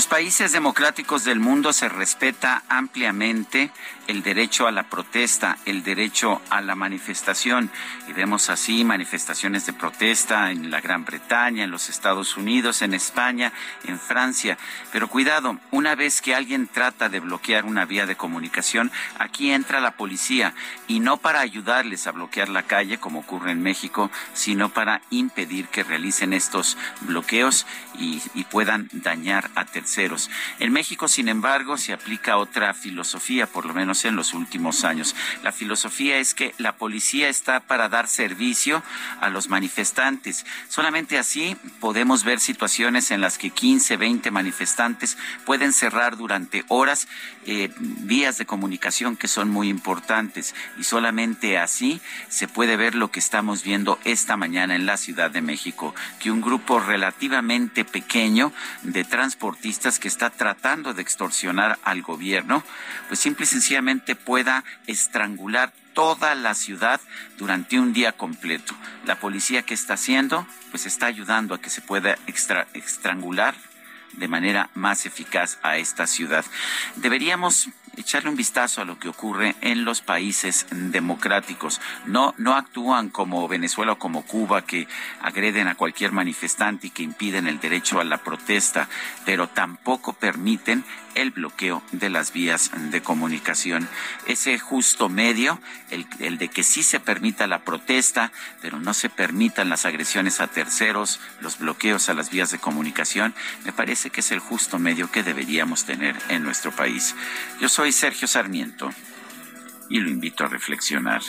Los países democráticos del mundo se respeta ampliamente el derecho a la protesta, el derecho a la manifestación. Y vemos así manifestaciones de protesta en la Gran Bretaña, en los Estados Unidos, en España, en Francia. Pero cuidado, una vez que alguien trata de bloquear una vía de comunicación, aquí entra la policía y no para ayudarles a bloquear la calle, como ocurre en México, sino para impedir que realicen estos bloqueos y, y puedan dañar a terceros en México, sin embargo, se aplica otra filosofía, por lo menos en los últimos años. La filosofía es que la policía está para dar servicio a los manifestantes. Solamente así podemos ver situaciones en las que 15, 20 manifestantes pueden cerrar durante horas eh, vías de comunicación que son muy importantes y solamente así se puede ver lo que estamos viendo esta mañana en la Ciudad de México, que un grupo relativamente pequeño de transportistas que está tratando de extorsionar al gobierno, pues simple y sencillamente pueda estrangular toda la ciudad durante un día completo. La policía que está haciendo, pues está ayudando a que se pueda estrangular de manera más eficaz a esta ciudad. Deberíamos echarle un vistazo a lo que ocurre en los países democráticos. No, no actúan como Venezuela o como Cuba que agreden a cualquier manifestante y que impiden el derecho a la protesta, pero tampoco permiten el bloqueo de las vías de comunicación. Ese justo medio, el, el, de que sí se permita la protesta, pero no se permitan las agresiones a terceros, los bloqueos a las vías de comunicación, me parece que es el justo medio que deberíamos tener en nuestro país. Yo Sergio Sarmiento y lo invito a reflexionar.